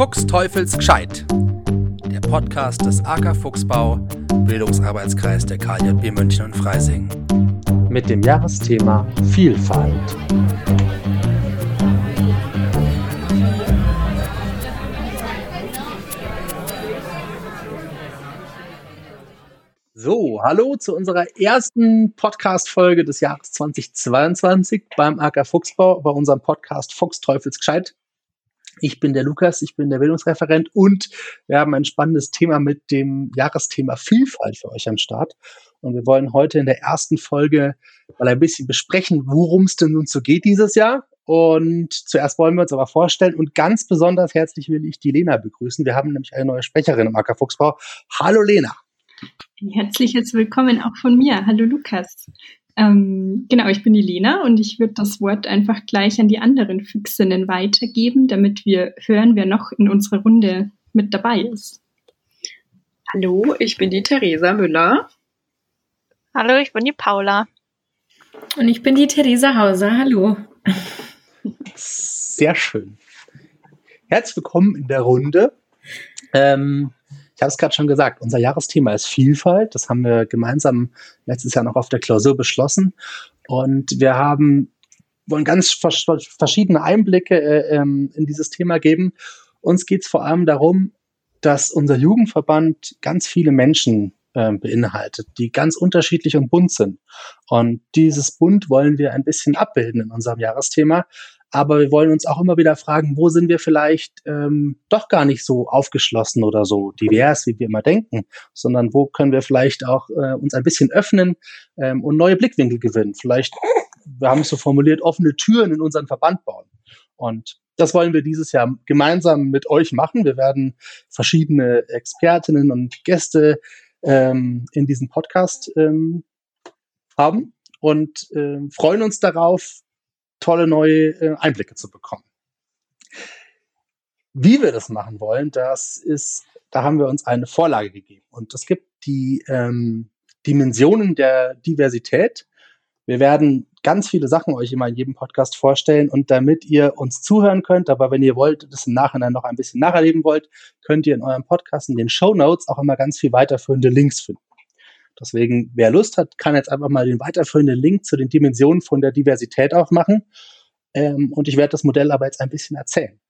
Fuchs Teufels Gescheit. Der Podcast des AK Fuchsbau, Bildungsarbeitskreis der KJB München und Freising. Mit dem Jahresthema Vielfalt. So, hallo zu unserer ersten Podcast-Folge des Jahres 2022 beim AK Fuchsbau, bei unserem Podcast Fuchs Teufels Gescheit. Ich bin der Lukas, ich bin der Bildungsreferent und wir haben ein spannendes Thema mit dem Jahresthema Vielfalt für euch am Start. Und wir wollen heute in der ersten Folge mal ein bisschen besprechen, worum es denn nun so geht dieses Jahr. Und zuerst wollen wir uns aber vorstellen und ganz besonders herzlich will ich die Lena begrüßen. Wir haben nämlich eine neue Sprecherin im AK Fuchsbau. Hallo Lena. Herzliches Willkommen auch von mir. Hallo Lukas. Ähm, genau, ich bin die Lena und ich würde das Wort einfach gleich an die anderen Füchsinnen weitergeben, damit wir hören, wer noch in unserer Runde mit dabei ist. Hallo, ich bin die Theresa Müller. Hallo, ich bin die Paula. Und ich bin die Theresa Hauser. Hallo. Sehr schön. Herzlich willkommen in der Runde. Ähm, ich habe es gerade schon gesagt, unser Jahresthema ist Vielfalt. Das haben wir gemeinsam letztes Jahr noch auf der Klausur beschlossen. Und wir haben, wollen ganz verschiedene Einblicke äh, ähm, in dieses Thema geben. Uns geht es vor allem darum, dass unser Jugendverband ganz viele Menschen äh, beinhaltet, die ganz unterschiedlich und bunt sind. Und dieses Bunt wollen wir ein bisschen abbilden in unserem Jahresthema. Aber wir wollen uns auch immer wieder fragen, wo sind wir vielleicht ähm, doch gar nicht so aufgeschlossen oder so divers, wie wir immer denken, sondern wo können wir vielleicht auch äh, uns ein bisschen öffnen ähm, und neue Blickwinkel gewinnen. Vielleicht, wir haben es so formuliert, offene Türen in unseren Verband bauen. Und das wollen wir dieses Jahr gemeinsam mit euch machen. Wir werden verschiedene Expertinnen und Gäste ähm, in diesem Podcast ähm, haben und äh, freuen uns darauf, tolle neue äh, Einblicke zu bekommen. Wie wir das machen wollen, das ist, da haben wir uns eine Vorlage gegeben. Und es gibt die ähm, Dimensionen der Diversität. Wir werden ganz viele Sachen euch immer in jedem Podcast vorstellen und damit ihr uns zuhören könnt, aber wenn ihr wollt, das im Nachhinein noch ein bisschen nacherleben wollt, könnt ihr in eurem Podcast in den Show Notes auch immer ganz viel weiterführende Links finden. Deswegen, wer Lust hat, kann jetzt einfach mal den weiterführenden Link zu den Dimensionen von der Diversität aufmachen. Ähm, und ich werde das Modell aber jetzt ein bisschen erzählen.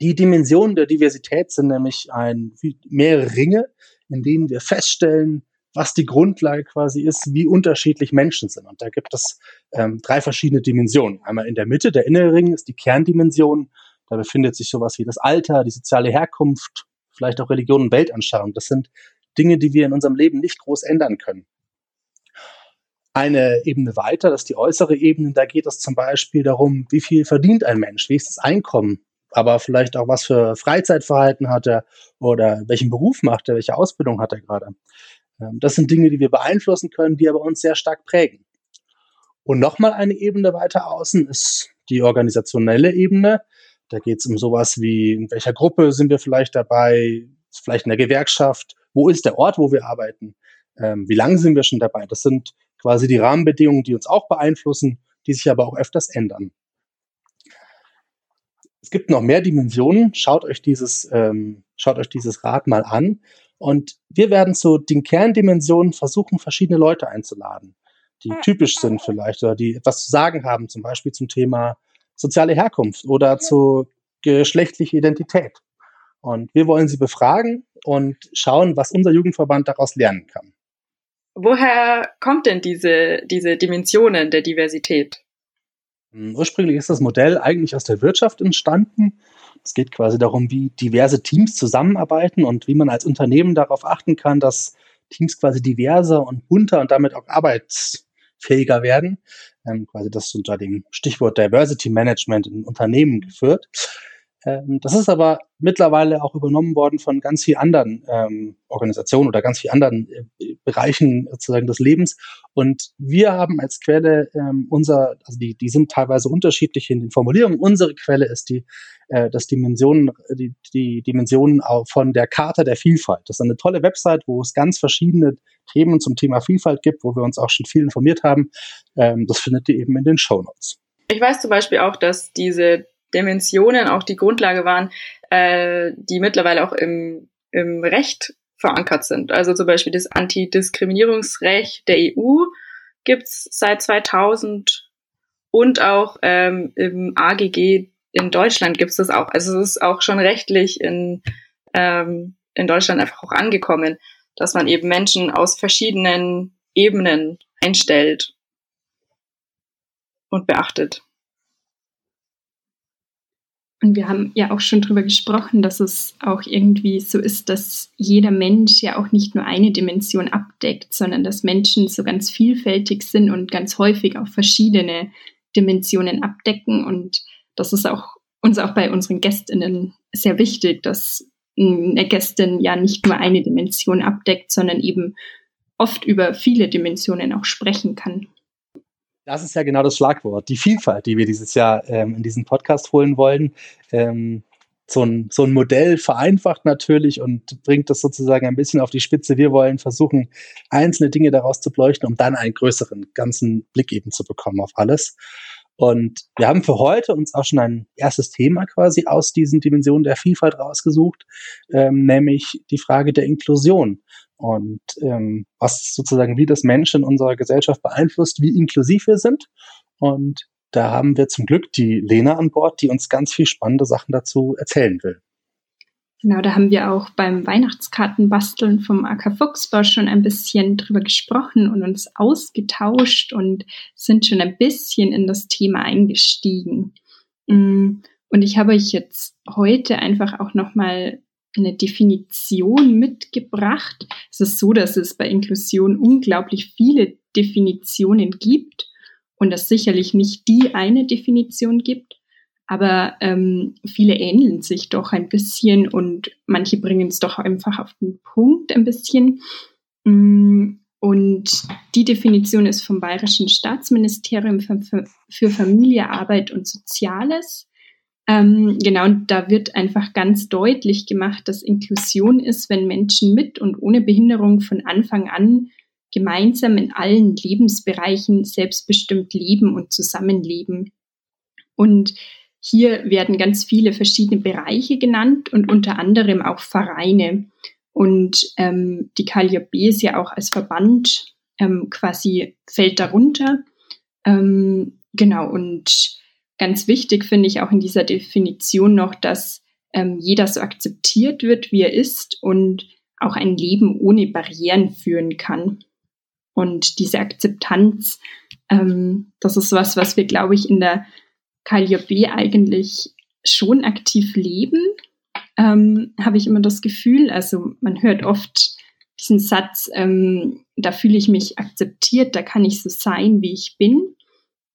Die Dimensionen der Diversität sind nämlich ein, mehrere Ringe, in denen wir feststellen, was die Grundlage quasi ist, wie unterschiedlich Menschen sind. Und da gibt es ähm, drei verschiedene Dimensionen. Einmal in der Mitte, der innere Ring ist die Kerndimension. Da befindet sich sowas wie das Alter, die soziale Herkunft, vielleicht auch Religion und Weltanschauung. Das sind Dinge, die wir in unserem Leben nicht groß ändern können. Eine Ebene weiter, das ist die äußere Ebene, da geht es zum Beispiel darum, wie viel verdient ein Mensch, wie ist das Einkommen, aber vielleicht auch, was für Freizeitverhalten hat er oder welchen Beruf macht er, welche Ausbildung hat er gerade. Ähm, das sind Dinge, die wir beeinflussen können, die aber uns sehr stark prägen. Und nochmal eine Ebene weiter außen ist die organisationelle Ebene. Da geht es um sowas wie, in welcher Gruppe sind wir vielleicht dabei, vielleicht in der Gewerkschaft, wo ist der Ort, wo wir arbeiten, ähm, wie lange sind wir schon dabei. Das sind quasi die Rahmenbedingungen, die uns auch beeinflussen, die sich aber auch öfters ändern. Es gibt noch mehr Dimensionen. Schaut euch dieses, ähm, schaut euch dieses Rad mal an. Und wir werden zu den Kerndimensionen versuchen, verschiedene Leute einzuladen, die typisch sind vielleicht oder die etwas zu sagen haben, zum Beispiel zum Thema soziale Herkunft oder zu geschlechtlicher Identität. Und wir wollen sie befragen und schauen, was unser Jugendverband daraus lernen kann. Woher kommt denn diese, diese Dimensionen der Diversität? Hm, ursprünglich ist das Modell eigentlich aus der Wirtschaft entstanden. Es geht quasi darum, wie diverse Teams zusammenarbeiten und wie man als Unternehmen darauf achten kann, dass Teams quasi diverser und bunter und damit auch arbeitsfähiger werden. Ähm, quasi das unter dem Stichwort Diversity Management in Unternehmen geführt. Ähm, das ist aber mittlerweile auch übernommen worden von ganz vielen anderen ähm, Organisationen oder ganz vielen anderen äh, Bereichen sozusagen des Lebens. Und wir haben als Quelle ähm, unser, also die, die sind teilweise unterschiedlich in den Formulierungen. Unsere Quelle ist die, äh, das Dimensionen, die, die Dimensionen von der Charta der Vielfalt. Das ist eine tolle Website, wo es ganz verschiedene Themen zum Thema Vielfalt gibt, wo wir uns auch schon viel informiert haben. Ähm, das findet ihr eben in den Show Notes. Ich weiß zum Beispiel auch, dass diese Dimensionen auch die Grundlage waren, äh, die mittlerweile auch im, im Recht verankert sind. Also zum Beispiel das Antidiskriminierungsrecht der EU gibt's seit 2000 und auch ähm, im AGG in Deutschland gibt's das auch. Also es ist auch schon rechtlich in, ähm, in Deutschland einfach auch angekommen, dass man eben Menschen aus verschiedenen Ebenen einstellt und beachtet. Und wir haben ja auch schon drüber gesprochen, dass es auch irgendwie so ist, dass jeder Mensch ja auch nicht nur eine Dimension abdeckt, sondern dass Menschen so ganz vielfältig sind und ganz häufig auch verschiedene Dimensionen abdecken. Und das ist auch uns auch bei unseren Gästinnen sehr wichtig, dass eine Gästin ja nicht nur eine Dimension abdeckt, sondern eben oft über viele Dimensionen auch sprechen kann. Das ist ja genau das Schlagwort, die Vielfalt, die wir dieses Jahr ähm, in diesen Podcast holen wollen. Ähm, so, ein, so ein Modell vereinfacht natürlich und bringt das sozusagen ein bisschen auf die Spitze. Wir wollen versuchen, einzelne Dinge daraus zu beleuchten, um dann einen größeren, ganzen Blick eben zu bekommen auf alles. Und wir haben für heute uns auch schon ein erstes Thema quasi aus diesen Dimensionen der Vielfalt rausgesucht, ähm, nämlich die Frage der Inklusion und ähm, was sozusagen wie das Menschen in unserer Gesellschaft beeinflusst, wie inklusiv wir sind. Und da haben wir zum Glück die Lena an Bord, die uns ganz viel spannende Sachen dazu erzählen will. Genau, da haben wir auch beim Weihnachtskartenbasteln vom AK Fuchsbau schon ein bisschen drüber gesprochen und uns ausgetauscht und sind schon ein bisschen in das Thema eingestiegen. Mm, und ich habe euch jetzt heute einfach auch nochmal eine Definition mitgebracht. Es ist so, dass es bei Inklusion unglaublich viele Definitionen gibt und es sicherlich nicht die eine Definition gibt, aber ähm, viele ähneln sich doch ein bisschen und manche bringen es doch einfach auf den Punkt ein bisschen. Mm, und die Definition ist vom Bayerischen Staatsministerium für Familie, Arbeit und Soziales. Ähm, genau, und da wird einfach ganz deutlich gemacht, dass Inklusion ist, wenn Menschen mit und ohne Behinderung von Anfang an gemeinsam in allen Lebensbereichen selbstbestimmt leben und zusammenleben. Und hier werden ganz viele verschiedene Bereiche genannt und unter anderem auch Vereine. Und ähm, die KLJB ist ja auch als Verband ähm, quasi fällt darunter. Ähm, genau, und Ganz wichtig finde ich auch in dieser Definition noch, dass ähm, jeder so akzeptiert wird, wie er ist und auch ein Leben ohne Barrieren führen kann. Und diese Akzeptanz, ähm, das ist was, was wir, glaube ich, in der KLJB eigentlich schon aktiv leben, ähm, habe ich immer das Gefühl. Also man hört oft diesen Satz, ähm, da fühle ich mich akzeptiert, da kann ich so sein, wie ich bin.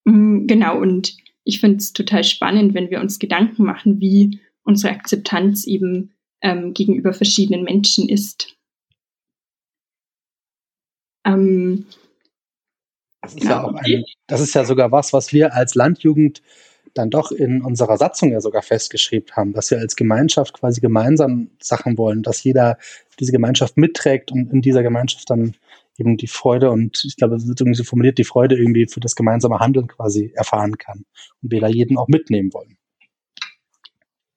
Mhm, genau, und ich finde es total spannend, wenn wir uns Gedanken machen, wie unsere Akzeptanz eben ähm, gegenüber verschiedenen Menschen ist. Ähm, das, ist genau, ja auch ein, das ist ja sogar was, was wir als Landjugend dann doch in unserer Satzung ja sogar festgeschrieben haben, dass wir als Gemeinschaft quasi gemeinsam Sachen wollen, dass jeder diese Gemeinschaft mitträgt und in dieser Gemeinschaft dann eben die Freude und ich glaube, es wird irgendwie so formuliert, die Freude irgendwie für das gemeinsame Handeln quasi erfahren kann und wir da jeden auch mitnehmen wollen.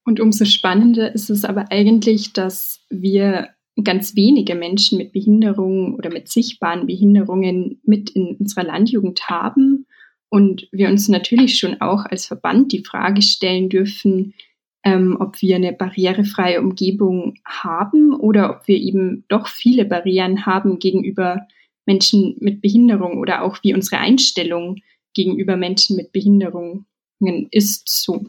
Und umso spannender ist es aber eigentlich, dass wir ganz wenige Menschen mit Behinderungen oder mit sichtbaren Behinderungen mit in unserer Landjugend haben und wir uns natürlich schon auch als Verband die Frage stellen dürfen, ähm, ob wir eine barrierefreie Umgebung haben oder ob wir eben doch viele Barrieren haben gegenüber Menschen mit Behinderung oder auch wie unsere Einstellung gegenüber Menschen mit Behinderungen ist so.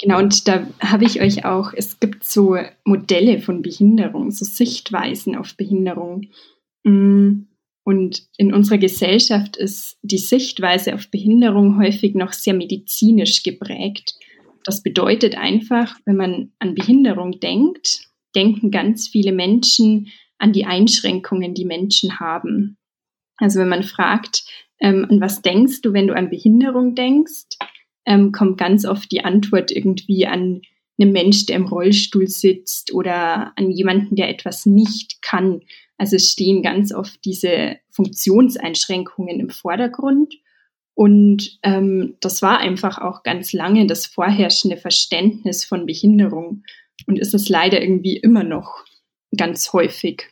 Genau, und da habe ich euch auch, es gibt so Modelle von Behinderung, so Sichtweisen auf Behinderung. Mm, und in unserer Gesellschaft ist die Sichtweise auf Behinderung häufig noch sehr medizinisch geprägt. Das bedeutet einfach, wenn man an Behinderung denkt, denken ganz viele Menschen an die Einschränkungen, die Menschen haben. Also wenn man fragt, ähm, an was denkst du, wenn du an Behinderung denkst, ähm, kommt ganz oft die Antwort irgendwie an einen Mensch, der im Rollstuhl sitzt oder an jemanden, der etwas nicht kann. Also es stehen ganz oft diese Funktionseinschränkungen im Vordergrund. Und ähm, das war einfach auch ganz lange das vorherrschende Verständnis von Behinderung und ist es leider irgendwie immer noch ganz häufig.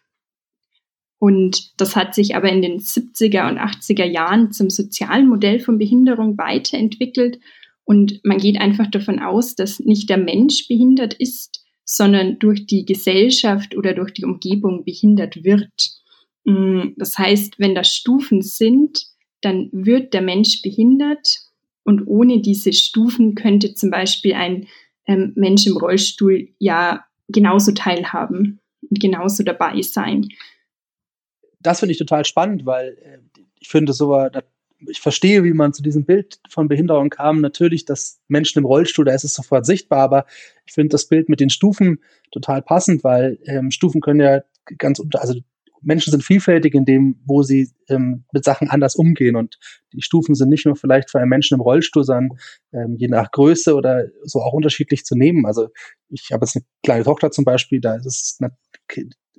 Und das hat sich aber in den 70er und 80er Jahren zum sozialen Modell von Behinderung weiterentwickelt. Und man geht einfach davon aus, dass nicht der Mensch behindert ist, sondern durch die Gesellschaft oder durch die Umgebung behindert wird. Mm, das heißt, wenn da Stufen sind, dann wird der Mensch behindert und ohne diese Stufen könnte zum Beispiel ein ähm, Mensch im Rollstuhl ja genauso teilhaben und genauso dabei sein. Das finde ich total spannend, weil äh, ich finde so, ich verstehe, wie man zu diesem Bild von Behinderung kam. Natürlich, dass Menschen im Rollstuhl, da ist es sofort sichtbar, aber ich finde das Bild mit den Stufen total passend, weil ähm, Stufen können ja ganz, also Menschen sind vielfältig in dem, wo sie ähm, mit Sachen anders umgehen. Und die Stufen sind nicht nur vielleicht für einen Menschen im Rollstuhl, sondern ähm, je nach Größe oder so auch unterschiedlich zu nehmen. Also ich habe jetzt eine kleine Tochter zum Beispiel, da ist es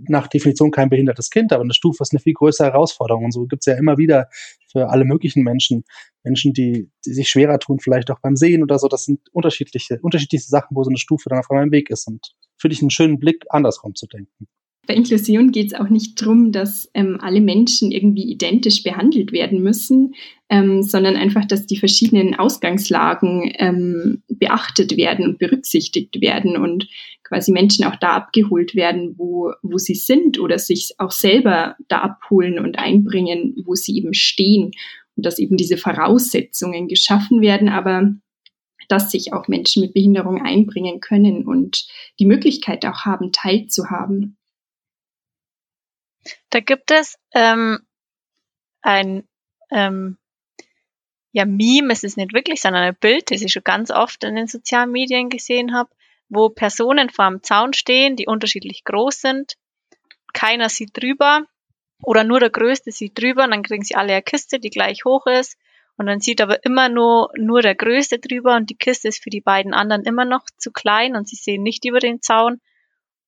nach Definition kein behindertes Kind, aber eine Stufe ist eine viel größere Herausforderung. Und so gibt es ja immer wieder für alle möglichen Menschen, Menschen, die, die sich schwerer tun, vielleicht auch beim Sehen oder so. Das sind unterschiedliche, unterschiedliche Sachen, wo so eine Stufe dann auf einmal im Weg ist. Und finde ich einen schönen Blick, andersrum zu denken bei Inklusion geht es auch nicht darum, dass ähm, alle Menschen irgendwie identisch behandelt werden müssen, ähm, sondern einfach, dass die verschiedenen Ausgangslagen ähm, beachtet werden und berücksichtigt werden und quasi Menschen auch da abgeholt werden, wo, wo sie sind oder sich auch selber da abholen und einbringen, wo sie eben stehen und dass eben diese Voraussetzungen geschaffen werden, aber dass sich auch Menschen mit Behinderung einbringen können und die Möglichkeit auch haben, teilzuhaben. Da gibt es ähm, ein ähm, ja, Meme, es ist nicht wirklich, sondern ein Bild, das ich schon ganz oft in den sozialen Medien gesehen habe, wo Personen vor einem Zaun stehen, die unterschiedlich groß sind. Keiner sieht drüber oder nur der Größte sieht drüber und dann kriegen sie alle eine Kiste, die gleich hoch ist. Und dann sieht aber immer nur, nur der Größte drüber und die Kiste ist für die beiden anderen immer noch zu klein und sie sehen nicht über den Zaun.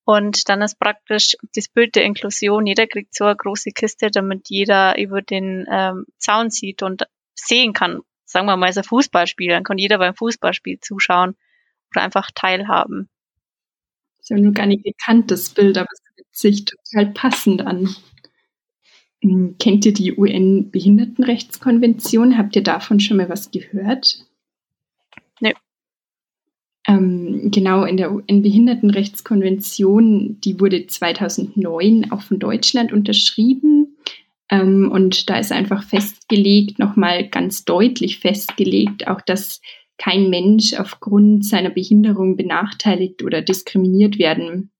Und dann ist praktisch das Bild der Inklusion, jeder kriegt so eine große Kiste, damit jeder über den ähm, Zaun sieht und sehen kann. Sagen wir mal, es ist ein Fußballspiel, dann kann jeder beim Fußballspiel zuschauen oder einfach teilhaben. Das ist ja nur gar nicht gekannt, das Bild, aber es fühlt sich total passend an. Hm, kennt ihr die UN-Behindertenrechtskonvention? Habt ihr davon schon mal was gehört? Nee. Ähm, genau, in der UN-Behindertenrechtskonvention, die wurde 2009 auch von Deutschland unterschrieben. Ähm, und da ist einfach festgelegt, nochmal ganz deutlich festgelegt, auch dass kein Mensch aufgrund seiner Behinderung benachteiligt oder diskriminiert werden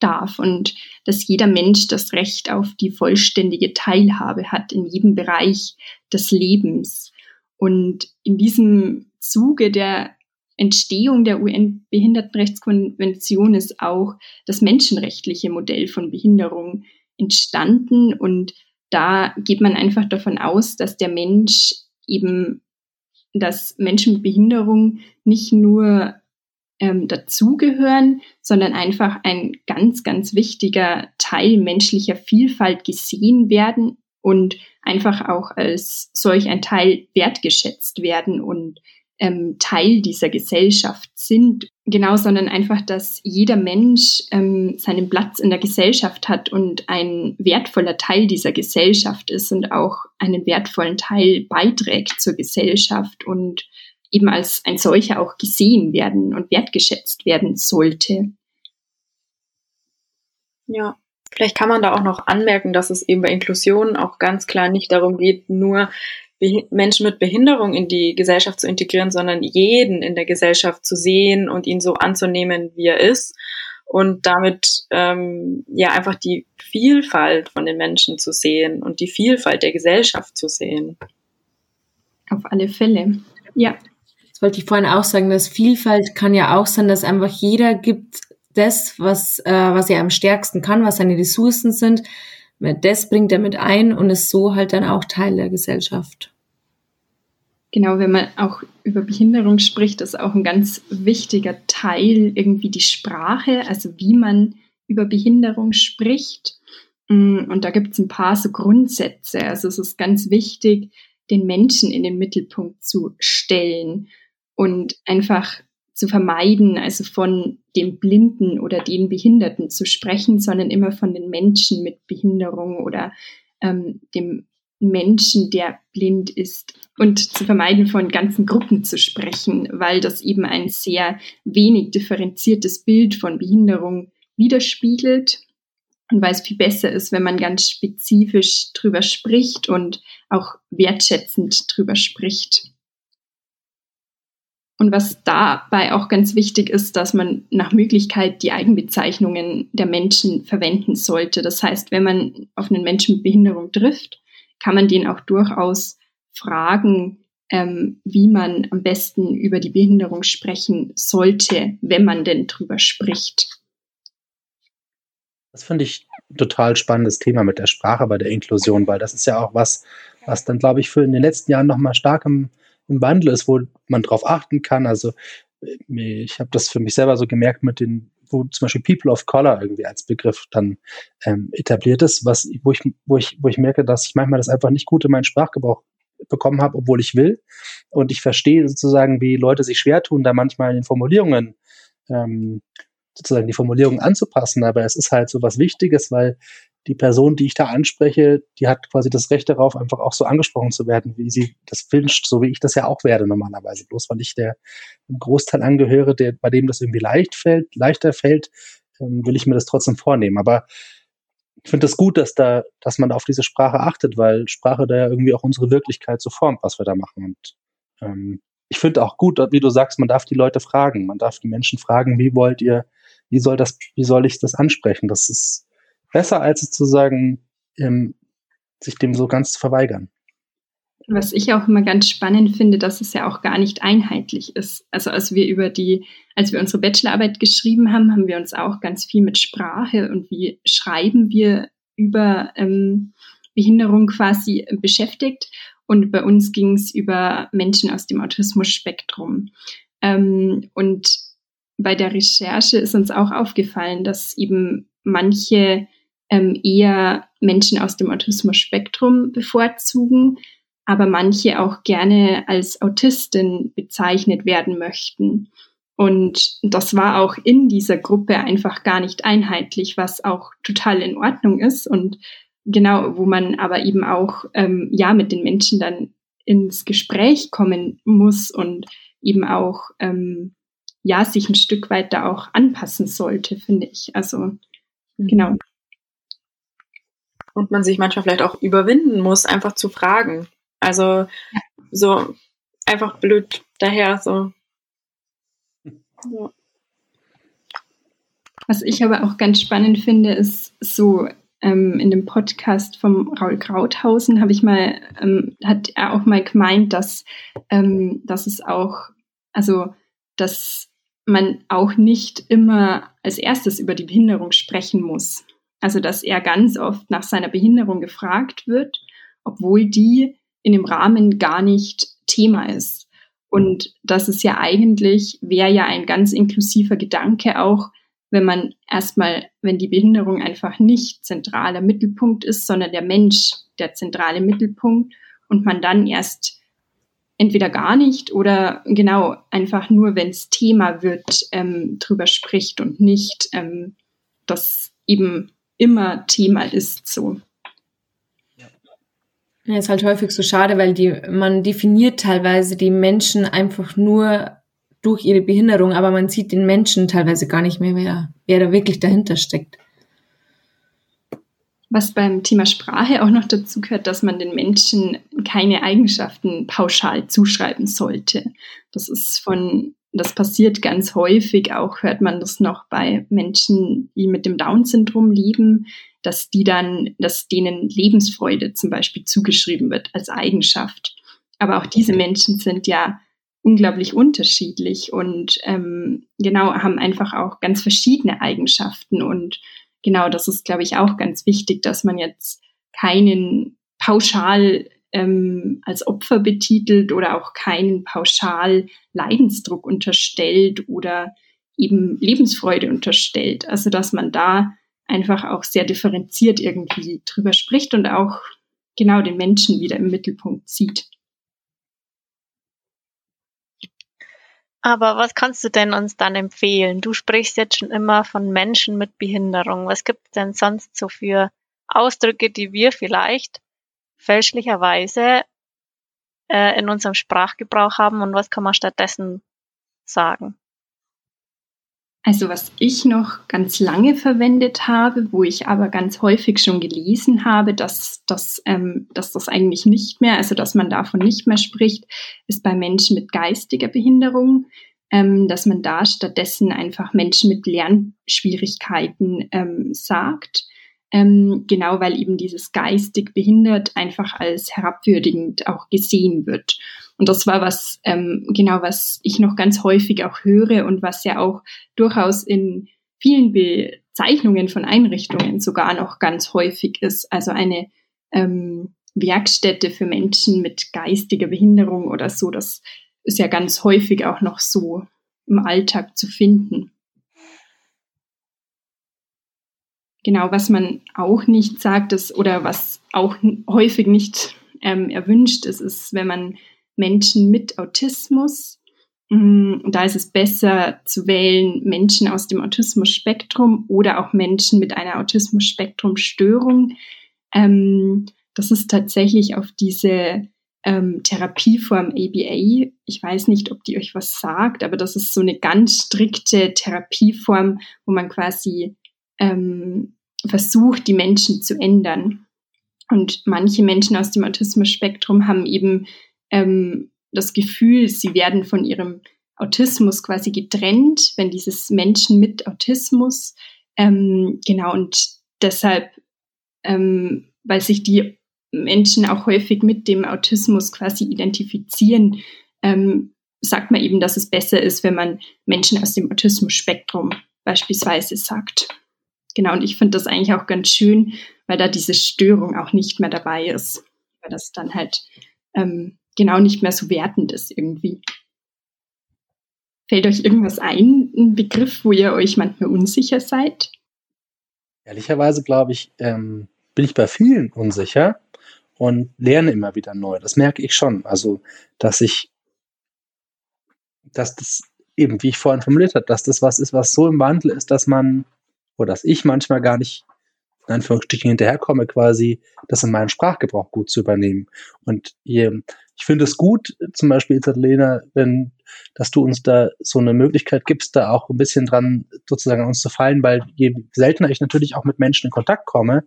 darf und dass jeder Mensch das Recht auf die vollständige Teilhabe hat in jedem Bereich des Lebens. Und in diesem Zuge der Entstehung der UN-Behindertenrechtskonvention ist auch das menschenrechtliche Modell von Behinderung entstanden. Und da geht man einfach davon aus, dass der Mensch eben, dass Menschen mit Behinderung nicht nur ähm, dazugehören, sondern einfach ein ganz, ganz wichtiger Teil menschlicher Vielfalt gesehen werden und einfach auch als solch ein Teil wertgeschätzt werden und ähm, Teil dieser Gesellschaft sind. Genau, sondern einfach, dass jeder Mensch ähm, seinen Platz in der Gesellschaft hat und ein wertvoller Teil dieser Gesellschaft ist und auch einen wertvollen Teil beiträgt zur Gesellschaft und eben als ein solcher auch gesehen werden und wertgeschätzt werden sollte. Ja, vielleicht kann man da auch noch anmerken, dass es eben bei Inklusion auch ganz klar nicht darum geht, nur Menschen mit Behinderung in die Gesellschaft zu integrieren, sondern jeden in der Gesellschaft zu sehen und ihn so anzunehmen, wie er ist und damit ähm, ja einfach die Vielfalt von den Menschen zu sehen und die Vielfalt der Gesellschaft zu sehen. Auf alle Fälle, ja. Das wollte ich vorhin auch sagen, dass Vielfalt kann ja auch sein, dass einfach jeder gibt das, was, äh, was er am stärksten kann, was seine Ressourcen sind, das bringt er mit ein und ist so halt dann auch Teil der Gesellschaft. Genau, wenn man auch über Behinderung spricht, ist auch ein ganz wichtiger Teil irgendwie die Sprache, also wie man über Behinderung spricht. Mm, und da gibt es ein paar so Grundsätze. Also es ist ganz wichtig, den Menschen in den Mittelpunkt zu stellen und einfach zu vermeiden, also von dem Blinden oder den Behinderten zu sprechen, sondern immer von den Menschen mit Behinderung oder ähm, dem Menschen, der blind ist und zu vermeiden, von ganzen Gruppen zu sprechen, weil das eben ein sehr wenig differenziertes Bild von Behinderung widerspiegelt und weil es viel besser ist, wenn man ganz spezifisch drüber spricht und auch wertschätzend drüber spricht. Und was dabei auch ganz wichtig ist, dass man nach Möglichkeit die Eigenbezeichnungen der Menschen verwenden sollte. Das heißt, wenn man auf einen Menschen mit Behinderung trifft, kann man den auch durchaus fragen, ähm, wie man am besten über die Behinderung sprechen sollte, wenn man denn drüber spricht. Das finde ich total spannendes Thema mit der Sprache bei der Inklusion, weil das ist ja auch was, was dann, glaube ich, für in den letzten Jahren nochmal stark im, im Wandel ist, wo man drauf achten kann. Also äh, ich habe das für mich selber so gemerkt mit den, wo zum Beispiel People of Color irgendwie als Begriff dann ähm, etabliert ist, was, wo ich, wo ich, wo ich merke, dass ich manchmal das einfach nicht gut in meinen Sprachgebrauch bekommen habe, obwohl ich will. Und ich verstehe sozusagen, wie Leute sich schwer tun, da manchmal in den Formulierungen ähm, sozusagen die Formulierung anzupassen. Aber es ist halt so was Wichtiges, weil die Person, die ich da anspreche, die hat quasi das Recht darauf, einfach auch so angesprochen zu werden, wie sie das wünscht, so wie ich das ja auch werde normalerweise. Bloß weil ich der Großteil angehöre, der, bei dem das irgendwie leicht fällt, leichter fällt, ähm, will ich mir das trotzdem vornehmen. Aber ich finde es das gut, dass da, dass man auf diese Sprache achtet, weil Sprache da ja irgendwie auch unsere Wirklichkeit so formt, was wir da machen. Und ähm, ich finde auch gut, wie du sagst, man darf die Leute fragen. Man darf die Menschen fragen, wie wollt ihr, wie soll das, wie soll ich das ansprechen? Das ist besser, als es zu sagen, ähm, sich dem so ganz zu verweigern. Was ich auch immer ganz spannend finde, dass es ja auch gar nicht einheitlich ist. Also als wir über die, als wir unsere Bachelorarbeit geschrieben haben, haben wir uns auch ganz viel mit Sprache und wie schreiben wir über ähm, Behinderung quasi beschäftigt. Und bei uns ging es über Menschen aus dem Autismus-Spektrum. Ähm, und bei der Recherche ist uns auch aufgefallen, dass eben manche ähm, eher Menschen aus dem Autismus-Spektrum bevorzugen, aber manche auch gerne als Autistin bezeichnet werden möchten. Und das war auch in dieser Gruppe einfach gar nicht einheitlich, was auch total in Ordnung ist und genau, wo man aber eben auch ähm, ja mit den Menschen dann ins Gespräch kommen muss und eben auch ähm, ja sich ein Stück weit da auch anpassen sollte, finde ich. Also genau und man sich manchmal vielleicht auch überwinden muss, einfach zu fragen. Also so einfach blöd daher so. Ja. Was ich aber auch ganz spannend finde, ist so ähm, in dem Podcast vom Raul Krauthausen habe ich mal, ähm, hat er auch mal gemeint, dass, ähm, dass es auch, also dass man auch nicht immer als erstes über die Behinderung sprechen muss. Also dass er ganz oft nach seiner Behinderung gefragt wird, obwohl die in dem Rahmen gar nicht Thema ist. Und das ist ja eigentlich, wäre ja ein ganz inklusiver Gedanke auch, wenn man erstmal, wenn die Behinderung einfach nicht zentraler Mittelpunkt ist, sondern der Mensch der zentrale Mittelpunkt und man dann erst entweder gar nicht oder genau einfach nur, wenn es Thema wird, ähm, drüber spricht und nicht ähm, das eben immer Thema ist so. Ja, ist halt häufig so schade, weil die, man definiert teilweise die Menschen einfach nur durch ihre Behinderung, aber man sieht den Menschen teilweise gar nicht mehr, wer, wer da wirklich dahinter steckt. Was beim Thema Sprache auch noch dazu gehört, dass man den Menschen keine Eigenschaften pauschal zuschreiben sollte. Das ist von das passiert ganz häufig, auch hört man das noch bei Menschen, die mit dem Down-Syndrom leben, dass die dann, dass denen Lebensfreude zum Beispiel zugeschrieben wird als Eigenschaft. Aber auch diese Menschen sind ja unglaublich unterschiedlich und ähm, genau haben einfach auch ganz verschiedene Eigenschaften. Und genau das ist, glaube ich, auch ganz wichtig, dass man jetzt keinen pauschal ähm, als Opfer betitelt oder auch keinen pauschal Leidensdruck unterstellt oder eben Lebensfreude unterstellt. Also dass man da einfach auch sehr differenziert irgendwie drüber spricht und auch genau den Menschen wieder im Mittelpunkt sieht. Aber was kannst du denn uns dann empfehlen? Du sprichst jetzt schon immer von Menschen mit Behinderung. Was gibt es denn sonst so für Ausdrücke, die wir vielleicht fälschlicherweise äh, in unserem Sprachgebrauch haben und was kann man stattdessen sagen? Also was ich noch ganz lange verwendet habe, wo ich aber ganz häufig schon gelesen habe, dass, dass, ähm, dass das eigentlich nicht mehr, also dass man davon nicht mehr spricht, ist bei Menschen mit geistiger Behinderung, ähm, dass man da stattdessen einfach Menschen mit Lernschwierigkeiten ähm, sagt. Ähm, genau weil eben dieses geistig behindert einfach als herabwürdigend auch gesehen wird. Und das war was, ähm, genau was ich noch ganz häufig auch höre und was ja auch durchaus in vielen Bezeichnungen von Einrichtungen sogar noch ganz häufig ist. Also eine ähm, Werkstätte für Menschen mit geistiger Behinderung oder so, das ist ja ganz häufig auch noch so im Alltag zu finden. Genau, was man auch nicht sagt, ist, oder was auch häufig nicht ähm, erwünscht ist, ist, wenn man Menschen mit Autismus. Mm, da ist es besser zu wählen Menschen aus dem Autismus-Spektrum oder auch Menschen mit einer Autismus-Spektrum-Störung. Ähm, das ist tatsächlich auf diese ähm, Therapieform ABA. Ich weiß nicht, ob die euch was sagt, aber das ist so eine ganz strikte Therapieform, wo man quasi ähm, versucht, die Menschen zu ändern. Und manche Menschen aus dem Autismus-Spektrum haben eben ähm, das Gefühl, sie werden von ihrem Autismus quasi getrennt, wenn dieses Menschen mit Autismus, ähm, genau, und deshalb, ähm, weil sich die Menschen auch häufig mit dem Autismus quasi identifizieren, ähm, sagt man eben, dass es besser ist, wenn man Menschen aus dem Autismus-Spektrum beispielsweise sagt. Genau, und ich finde das eigentlich auch ganz schön, weil da diese Störung auch nicht mehr dabei ist, weil das dann halt ähm, genau nicht mehr so wertend ist irgendwie. Fällt euch irgendwas ein, ein Begriff, wo ihr euch manchmal unsicher seid? Ehrlicherweise glaube ich, ähm, bin ich bei vielen unsicher und lerne immer wieder neu. Das merke ich schon. Also, dass ich, dass das eben, wie ich vorhin formuliert habe, dass das was ist, was so im Wandel ist, dass man, oder dass ich manchmal gar nicht in Anführungsstrichen hinterherkomme, quasi das in meinem Sprachgebrauch gut zu übernehmen. Und ich finde es gut, zum Beispiel, Lena, wenn, dass du uns da so eine Möglichkeit gibst, da auch ein bisschen dran sozusagen an uns zu fallen, weil je seltener ich natürlich auch mit Menschen in Kontakt komme,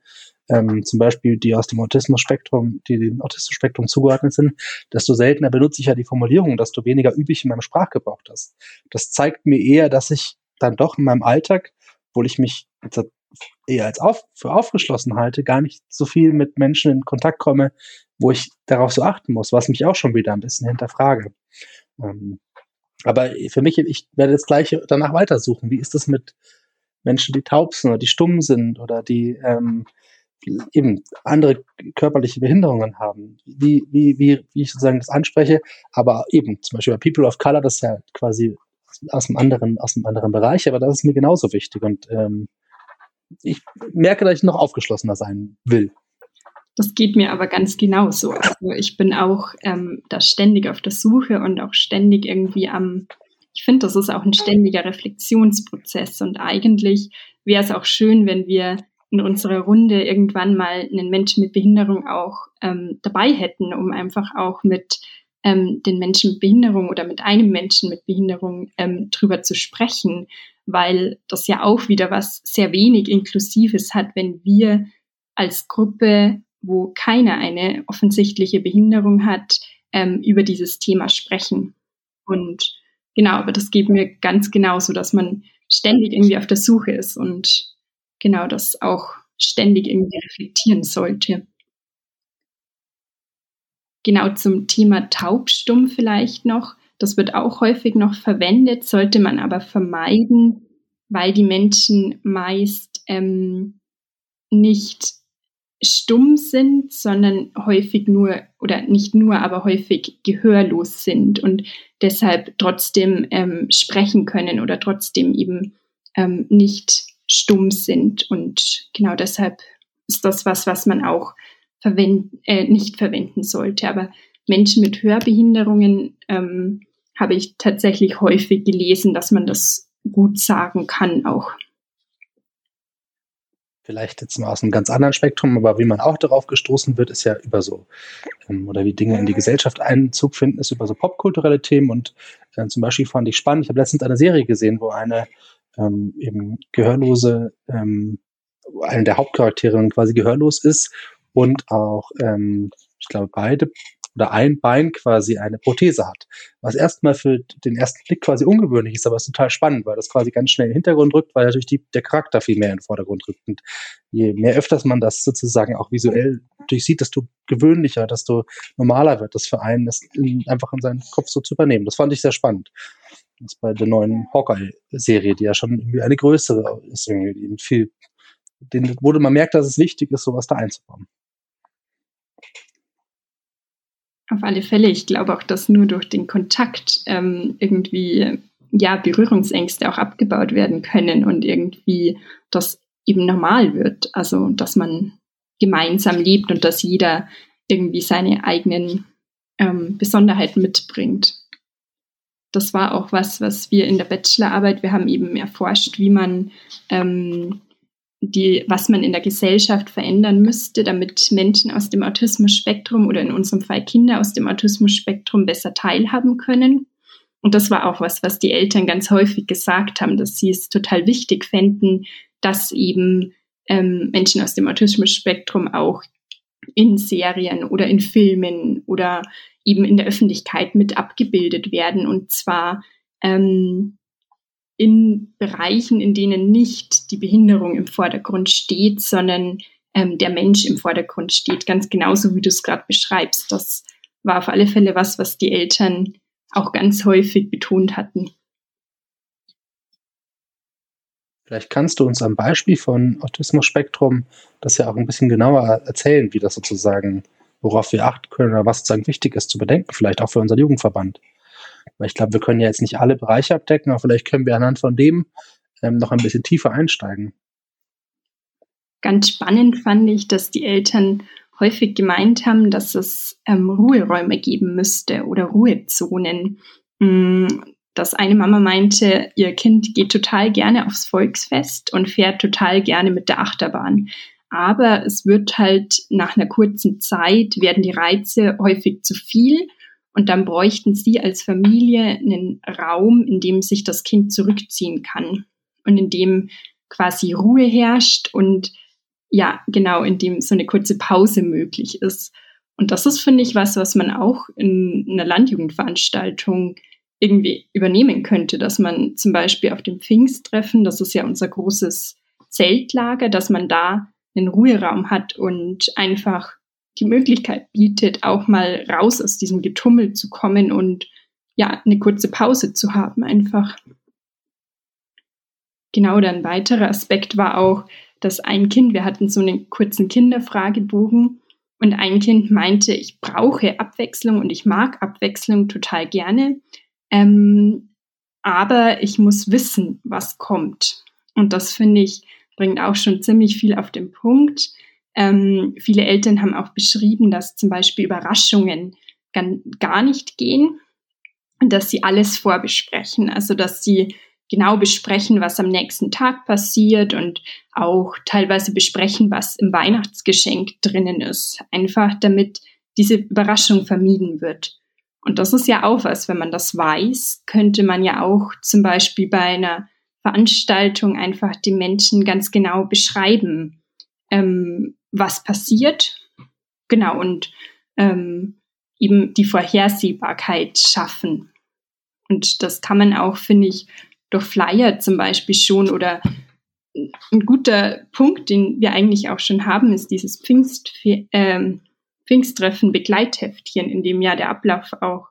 ähm, zum Beispiel die aus dem Autismus-Spektrum, die dem Autismus-Spektrum zugeordnet sind, desto seltener benutze ich ja die Formulierung, desto weniger übe ich in meinem Sprachgebrauch das. Das zeigt mir eher, dass ich dann doch in meinem Alltag, obwohl ich mich eher als auf, für aufgeschlossen halte, gar nicht so viel mit Menschen in Kontakt komme, wo ich darauf so achten muss, was mich auch schon wieder ein bisschen hinterfrage. Ähm, aber für mich, ich werde jetzt gleich danach weitersuchen. Wie ist das mit Menschen, die taub sind oder die stumm sind oder die ähm, eben andere körperliche Behinderungen haben? Wie, wie, wie, wie ich sozusagen das anspreche, aber eben zum Beispiel bei People of Color, das ist ja quasi aus einem anderen, aus einem anderen Bereich, aber das ist mir genauso wichtig und ähm, ich merke, dass ich noch aufgeschlossener sein will. Das geht mir aber ganz genauso. Also ich bin auch ähm, da ständig auf der Suche und auch ständig irgendwie am, ich finde, das ist auch ein ständiger Reflexionsprozess und eigentlich wäre es auch schön, wenn wir in unserer Runde irgendwann mal einen Menschen mit Behinderung auch ähm, dabei hätten, um einfach auch mit ähm, den Menschen mit Behinderung oder mit einem Menschen mit Behinderung ähm, drüber zu sprechen, weil das ja auch wieder was sehr wenig Inklusives hat, wenn wir als Gruppe wo keiner eine offensichtliche Behinderung hat, ähm, über dieses Thema sprechen. Und genau, aber das geht mir ganz genauso, dass man ständig irgendwie auf der Suche ist und genau das auch ständig irgendwie reflektieren sollte. Genau zum Thema taubstumm vielleicht noch. Das wird auch häufig noch verwendet, sollte man aber vermeiden, weil die Menschen meist ähm, nicht stumm sind, sondern häufig nur oder nicht nur, aber häufig gehörlos sind und deshalb trotzdem ähm, sprechen können oder trotzdem eben ähm, nicht stumm sind. Und genau deshalb ist das was, was man auch verwend äh, nicht verwenden sollte. Aber Menschen mit Hörbehinderungen ähm, habe ich tatsächlich häufig gelesen, dass man das gut sagen kann auch. Vielleicht jetzt mal aus einem ganz anderen Spektrum, aber wie man auch darauf gestoßen wird, ist ja über so, ähm, oder wie Dinge in die Gesellschaft Einzug finden, ist über so popkulturelle Themen. Und äh, zum Beispiel fand ich spannend, ich habe letztens eine Serie gesehen, wo eine ähm, eben gehörlose, ähm, eine der Hauptcharaktere quasi gehörlos ist und auch, ähm, ich glaube, beide oder ein Bein quasi eine Prothese hat. Was erstmal für den ersten Blick quasi ungewöhnlich ist, aber es ist total spannend, weil das quasi ganz schnell in den Hintergrund rückt, weil natürlich die, der Charakter viel mehr in den Vordergrund rückt. Und je mehr öfters man das sozusagen auch visuell durchsieht, desto gewöhnlicher, desto normaler wird das für einen, das in, einfach in seinen Kopf so zu übernehmen. Das fand ich sehr spannend. Das bei der neuen Hawkeye-Serie, die ja schon irgendwie eine größere ist, irgendwie viel, den, wo man merkt, dass es wichtig ist, sowas da einzubauen. Auf alle Fälle. Ich glaube auch, dass nur durch den Kontakt ähm, irgendwie ja Berührungsängste auch abgebaut werden können und irgendwie das eben normal wird. Also dass man gemeinsam lebt und dass jeder irgendwie seine eigenen ähm, Besonderheiten mitbringt. Das war auch was, was wir in der Bachelorarbeit, wir haben eben erforscht, wie man ähm, die, was man in der Gesellschaft verändern müsste, damit Menschen aus dem Autismus-Spektrum oder in unserem Fall Kinder aus dem Autismus-Spektrum besser teilhaben können. Und das war auch was, was die Eltern ganz häufig gesagt haben, dass sie es total wichtig fänden, dass eben ähm, Menschen aus dem Autismus-Spektrum auch in Serien oder in Filmen oder eben in der Öffentlichkeit mit abgebildet werden. Und zwar ähm, in Bereichen, in denen nicht die Behinderung im Vordergrund steht, sondern ähm, der Mensch im Vordergrund steht, ganz genauso wie du es gerade beschreibst. Das war auf alle Fälle was, was die Eltern auch ganz häufig betont hatten. Vielleicht kannst du uns am Beispiel von Autismus-Spektrum das ja auch ein bisschen genauer erzählen, wie das sozusagen, worauf wir achten können oder was sozusagen wichtig ist zu bedenken, vielleicht auch für unseren Jugendverband. Weil ich glaube, wir können ja jetzt nicht alle Bereiche abdecken, aber vielleicht können wir anhand von dem ähm, noch ein bisschen tiefer einsteigen. Ganz spannend fand ich, dass die Eltern häufig gemeint haben, dass es ähm, Ruheräume geben müsste oder Ruhezonen. Mm, dass eine Mama meinte, ihr Kind geht total gerne aufs Volksfest und fährt total gerne mit der Achterbahn. Aber es wird halt nach einer kurzen Zeit, werden die Reize häufig zu viel und dann bräuchten sie als Familie einen Raum, in dem sich das Kind zurückziehen kann und in dem quasi Ruhe herrscht und ja, genau, in dem so eine kurze Pause möglich ist. Und das ist, finde ich, was, was man auch in einer Landjugendveranstaltung irgendwie übernehmen könnte, dass man zum Beispiel auf dem Pfingsttreffen, das ist ja unser großes Zeltlager, dass man da einen Ruheraum hat und einfach die Möglichkeit bietet, auch mal raus aus diesem Getummel zu kommen und ja, eine kurze Pause zu haben einfach. Genau, dann ein weiterer Aspekt war auch, dass ein Kind, wir hatten so einen kurzen Kinderfragebogen und ein Kind meinte, ich brauche Abwechslung und ich mag Abwechslung total gerne, ähm, aber ich muss wissen, was kommt. Und das finde ich, bringt auch schon ziemlich viel auf den Punkt. Ähm, viele Eltern haben auch beschrieben, dass zum Beispiel Überraschungen gar nicht gehen und dass sie alles vorbesprechen. Also dass sie genau besprechen, was am nächsten Tag passiert und auch teilweise besprechen, was im Weihnachtsgeschenk drinnen ist. Einfach damit diese Überraschung vermieden wird. Und das ist ja auch was, wenn man das weiß, könnte man ja auch zum Beispiel bei einer Veranstaltung einfach den Menschen ganz genau beschreiben, ähm, was passiert. Genau, und ähm, eben die Vorhersehbarkeit schaffen. Und das kann man auch, finde ich, durch Flyer zum Beispiel schon oder ein guter Punkt, den wir eigentlich auch schon haben, ist dieses Pfingst, ähm, Pfingsttreffen Begleitheftchen, in dem ja der Ablauf auch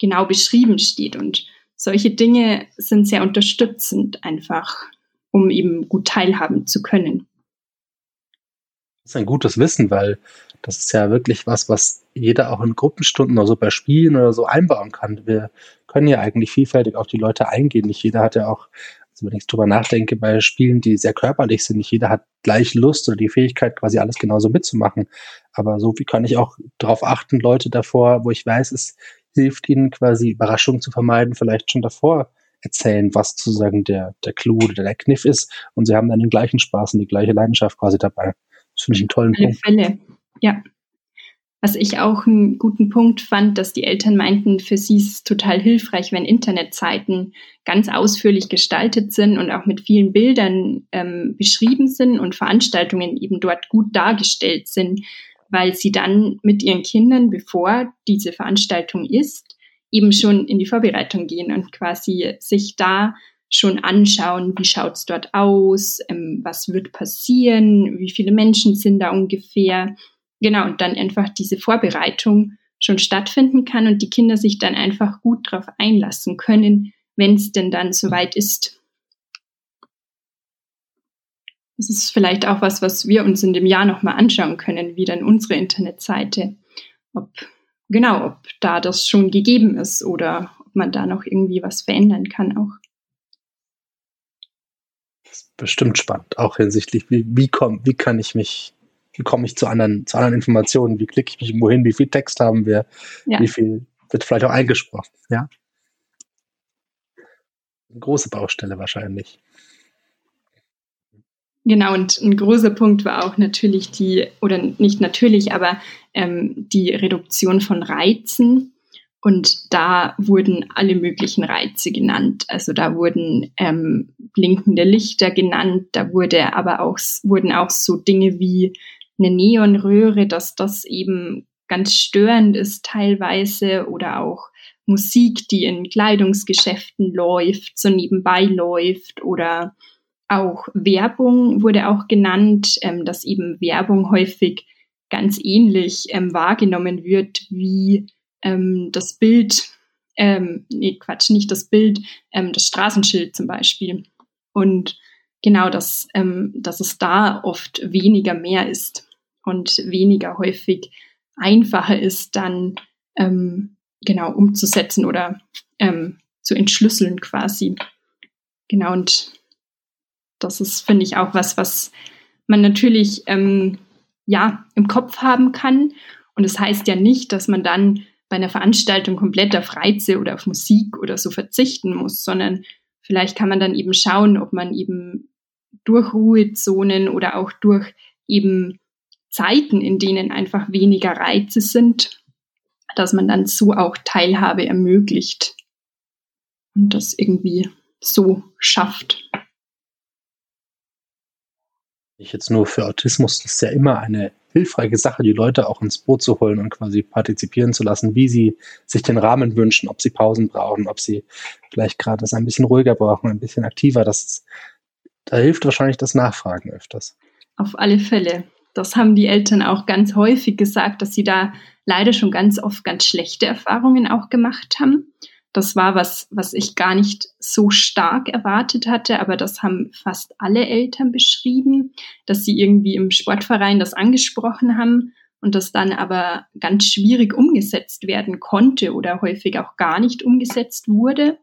genau beschrieben steht. Und solche Dinge sind sehr unterstützend einfach, um eben gut teilhaben zu können. Das ist ein gutes Wissen, weil das ist ja wirklich was, was jeder auch in Gruppenstunden oder so bei Spielen oder so einbauen kann. Wir können ja eigentlich vielfältig auf die Leute eingehen. Nicht jeder hat ja auch, also wenn ich drüber nachdenke, bei Spielen, die sehr körperlich sind, nicht jeder hat gleich Lust oder die Fähigkeit, quasi alles genauso mitzumachen. Aber so wie kann ich auch darauf achten, Leute davor, wo ich weiß, es hilft ihnen quasi Überraschungen zu vermeiden, vielleicht schon davor erzählen, was sozusagen der, der Clou oder der Kniff ist. Und sie haben dann den gleichen Spaß und die gleiche Leidenschaft quasi dabei. Das finde ich einen tollen Alle Punkt. Fälle, ja. Was ich auch einen guten Punkt fand, dass die Eltern meinten, für sie ist es total hilfreich, wenn Internetseiten ganz ausführlich gestaltet sind und auch mit vielen Bildern ähm, beschrieben sind und Veranstaltungen eben dort gut dargestellt sind, weil sie dann mit ihren Kindern, bevor diese Veranstaltung ist, eben schon in die Vorbereitung gehen und quasi sich da schon anschauen, wie schaut's dort aus, ähm, was wird passieren, wie viele Menschen sind da ungefähr. Genau, und dann einfach diese Vorbereitung schon stattfinden kann und die Kinder sich dann einfach gut darauf einlassen können, wenn es denn dann soweit ist. Das ist vielleicht auch was, was wir uns in dem Jahr nochmal anschauen können, wie dann unsere Internetseite, ob genau, ob da das schon gegeben ist oder ob man da noch irgendwie was verändern kann auch. Ist bestimmt spannend, auch hinsichtlich, wie, wie, komm, wie kann ich mich, wie komme ich zu anderen, zu anderen Informationen, wie klicke ich mich irgendwo hin, wie viel Text haben wir, Ja. wie viel wird vielleicht auch eingesprochen, ja. Eine große Baustelle wahrscheinlich. Genau, und ein großer Punkt war auch natürlich die, oder nicht natürlich, aber ähm, die Reduktion von Reizen. Und da wurden alle möglichen Reize genannt. Also da wurden ähm, blinkende Lichter genannt, da wurde aber auch, wurden auch so Dinge wie eine Neonröhre, dass das eben ganz störend ist teilweise. Oder auch Musik, die in Kleidungsgeschäften läuft, so nebenbei läuft. Oder auch Werbung wurde auch genannt, ähm, dass eben Werbung häufig ganz ähnlich ähm, wahrgenommen wird wie ähm, das Bild, ähm, nee, Quatsch, nicht das Bild, ähm, das Straßenschild zum Beispiel. Und genau, dass, ähm, dass es da oft weniger mehr ist und weniger häufig einfacher ist, dann ähm, genau umzusetzen oder ähm, zu entschlüsseln quasi. Genau, und das ist, finde ich, auch was, was man natürlich ähm, ja im Kopf haben kann. Und es das heißt ja nicht, dass man dann bei einer Veranstaltung komplett auf Reize oder auf Musik oder so verzichten muss, sondern vielleicht kann man dann eben schauen, ob man eben durch Ruhezonen oder auch durch eben Zeiten, in denen einfach weniger Reize sind, dass man dann so auch Teilhabe ermöglicht und das irgendwie so schafft. Ich jetzt nur für Autismus, das ist ja immer eine hilfreiche Sache, die Leute auch ins Boot zu holen und quasi partizipieren zu lassen, wie sie sich den Rahmen wünschen, ob sie Pausen brauchen, ob sie vielleicht gerade das ein bisschen ruhiger brauchen, ein bisschen aktiver. Das, da hilft wahrscheinlich das Nachfragen öfters. Auf alle Fälle. Das haben die Eltern auch ganz häufig gesagt, dass sie da leider schon ganz oft ganz schlechte Erfahrungen auch gemacht haben. Das war was, was ich gar nicht so stark erwartet hatte, aber das haben fast alle Eltern beschrieben, dass sie irgendwie im Sportverein das angesprochen haben und das dann aber ganz schwierig umgesetzt werden konnte oder häufig auch gar nicht umgesetzt wurde.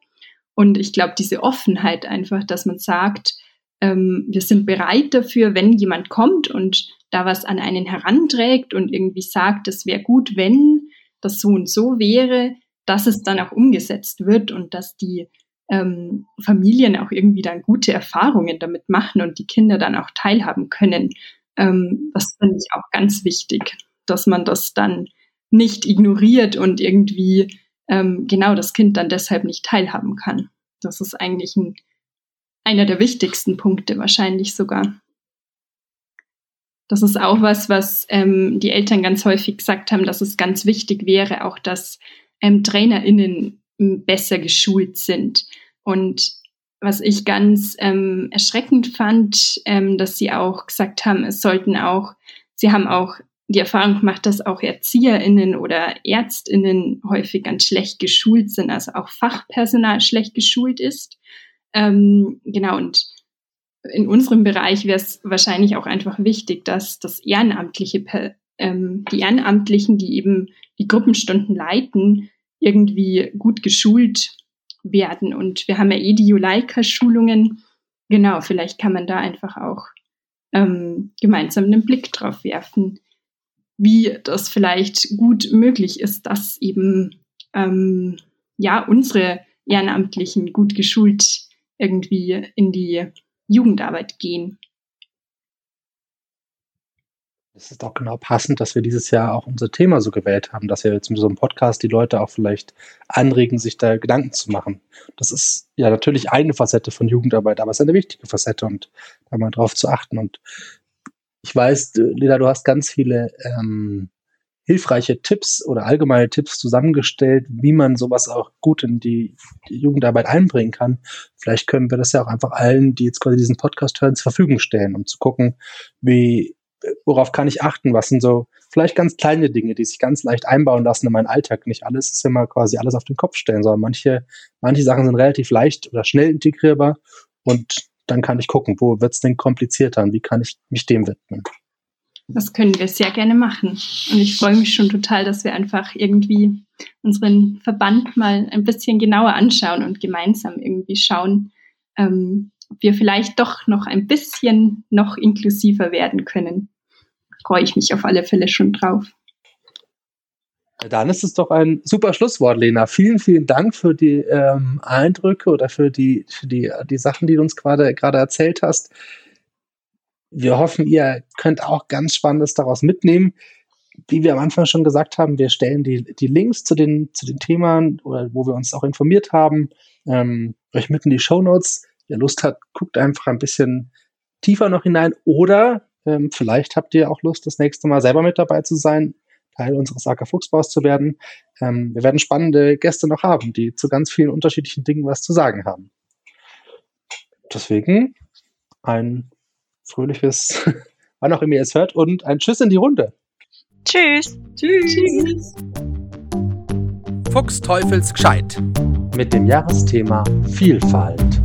Und ich glaube, diese Offenheit einfach, dass man sagt, ähm, wir sind bereit dafür, wenn jemand kommt und da was an einen heranträgt und irgendwie sagt, es wäre gut, wenn das so und so wäre, dass es dann auch umgesetzt wird und dass die ähm, Familien auch irgendwie dann gute Erfahrungen damit machen und die Kinder dann auch teilhaben können. Ähm, das finde ich auch ganz wichtig, dass man das dann nicht ignoriert und irgendwie ähm, genau das Kind dann deshalb nicht teilhaben kann. Das ist eigentlich ein, einer der wichtigsten Punkte wahrscheinlich sogar. Das ist auch was, was ähm, die Eltern ganz häufig gesagt haben, dass es ganz wichtig wäre, auch dass ähm, TrainerInnen besser geschult sind. Und was ich ganz ähm, erschreckend fand, ähm, dass sie auch gesagt haben, es sollten auch, sie haben auch die Erfahrung gemacht, dass auch ErzieherInnen oder ÄrztInnen häufig ganz schlecht geschult sind, also auch Fachpersonal schlecht geschult ist. Ähm, genau, und in unserem Bereich wäre es wahrscheinlich auch einfach wichtig, dass das Ehrenamtliche, ähm, die Ehrenamtlichen, die eben die Gruppenstunden leiten, irgendwie gut geschult werden. Und wir haben ja eh die Juleika-Schulungen. Genau, vielleicht kann man da einfach auch ähm, gemeinsam einen Blick drauf werfen, wie das vielleicht gut möglich ist, dass eben ähm, ja unsere Ehrenamtlichen gut geschult irgendwie in die Jugendarbeit gehen. Es ist auch genau passend, dass wir dieses Jahr auch unser Thema so gewählt haben, dass wir jetzt mit so einem Podcast die Leute auch vielleicht anregen, sich da Gedanken zu machen. Das ist ja natürlich eine Facette von Jugendarbeit, aber es ist eine wichtige Facette und da mal drauf zu achten. Und ich weiß, Lila, du hast ganz viele ähm, hilfreiche Tipps oder allgemeine Tipps zusammengestellt, wie man sowas auch gut in die, Jugendarbeit einbringen kann. Vielleicht können wir das ja auch einfach allen, die jetzt quasi diesen Podcast hören, zur Verfügung stellen, um zu gucken, wie worauf kann ich achten? Was sind so vielleicht ganz kleine Dinge, die sich ganz leicht einbauen lassen in meinen Alltag? Nicht alles ist immer quasi alles auf den Kopf stellen, sondern manche, manche Sachen sind relativ leicht oder schnell integrierbar und dann kann ich gucken, wo wird es denn komplizierter und wie kann ich mich dem widmen. Das können wir sehr gerne machen. Und ich freue mich schon total, dass wir einfach irgendwie unseren Verband mal ein bisschen genauer anschauen und gemeinsam irgendwie schauen, ähm, wir vielleicht doch noch ein bisschen noch inklusiver werden können. Freue ich mich auf alle Fälle schon drauf. Dann ist es doch ein super Schlusswort, Lena. Vielen, vielen Dank für die ähm, Eindrücke oder für die, für die, die Sachen, die du uns gerade gerade erzählt hast. Wir hoffen, ihr könnt auch ganz Spannendes daraus mitnehmen. Wie wir am Anfang schon gesagt haben, wir stellen die, die Links zu den, zu den Themen oder wo wir uns auch informiert haben, ähm, euch mitten in die Show Notes wer Lust hat, guckt einfach ein bisschen tiefer noch hinein oder ähm, vielleicht habt ihr auch Lust, das nächste Mal selber mit dabei zu sein, Teil unseres AK Fuchsbaus zu werden. Ähm, wir werden spannende Gäste noch haben, die zu ganz vielen unterschiedlichen Dingen was zu sagen haben. Deswegen ein fröhliches, wann auch immer ihr es hört, und ein Tschüss in die Runde. Tschüss. Tschüss. Tschüss. Fuchs Teufels gescheit. Mit dem Jahresthema Vielfalt.